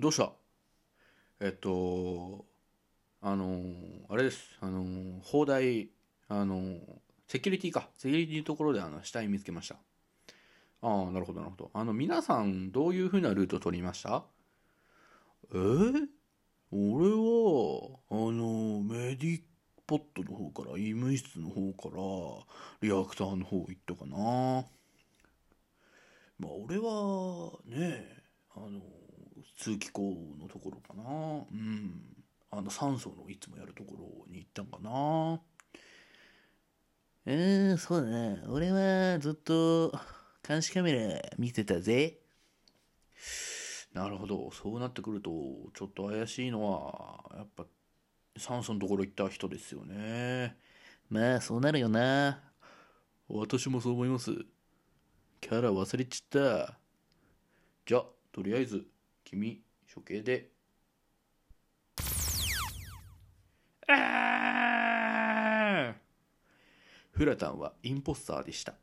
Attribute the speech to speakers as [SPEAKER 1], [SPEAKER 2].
[SPEAKER 1] どうした？えっとあのあれです。あの砲台あのセキュリティか。セキュリティのところであの死体見つけました。ああなるほどなるほど。あの皆さんどういうふうなルート取りました？え？ー、俺はあのメディポットの方から医務室の方からリアクターの方行ったかな。まあ俺はねえあの通気口のところかな。うん。あの酸素のいつもやるところに行ったんかな。
[SPEAKER 2] うーん、そうだな。俺はずっと監視カメラ見てたぜ。
[SPEAKER 1] なるほど。そうなってくるとちょっと怪しいのはやっぱ酸素のところ行った人ですよね。
[SPEAKER 2] まあ、そうなるよな。
[SPEAKER 1] 私もそう思います。キャラ忘れちった。じゃとりあえず君処刑で。フラタンはインポスターでした